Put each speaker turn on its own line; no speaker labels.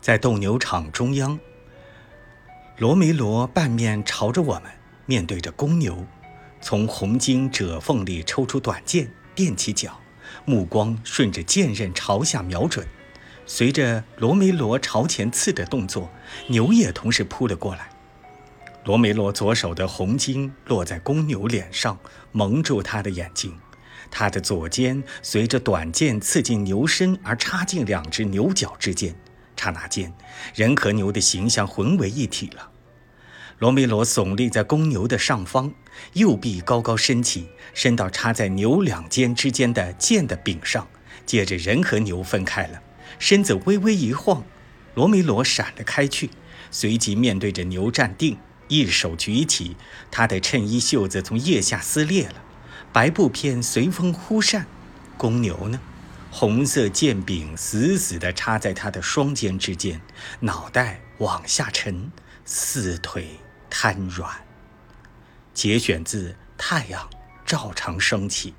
在斗牛场中央，罗梅罗半面朝着我们，面对着公牛，从红巾褶缝里抽出短剑，踮起脚，目光顺着剑刃朝下瞄准。随着罗梅罗朝前刺的动作，牛也同时扑了过来。罗梅罗左手的红巾落在公牛脸上，蒙住他的眼睛。他的左肩随着短剑刺进牛身而插进两只牛角之间，刹那间，人和牛的形象混为一体了。罗梅罗耸立在公牛的上方，右臂高高伸起，伸到插在牛两肩之间的剑的柄上，接着人和牛分开了，身子微微一晃，罗梅罗闪了开去，随即面对着牛站定，一手举起，他的衬衣袖子从腋下撕裂了。白布片随风忽扇，公牛呢？红色剑柄死死地插在他的双肩之间，脑袋往下沉，四腿瘫软。节选自《太阳照常升起》。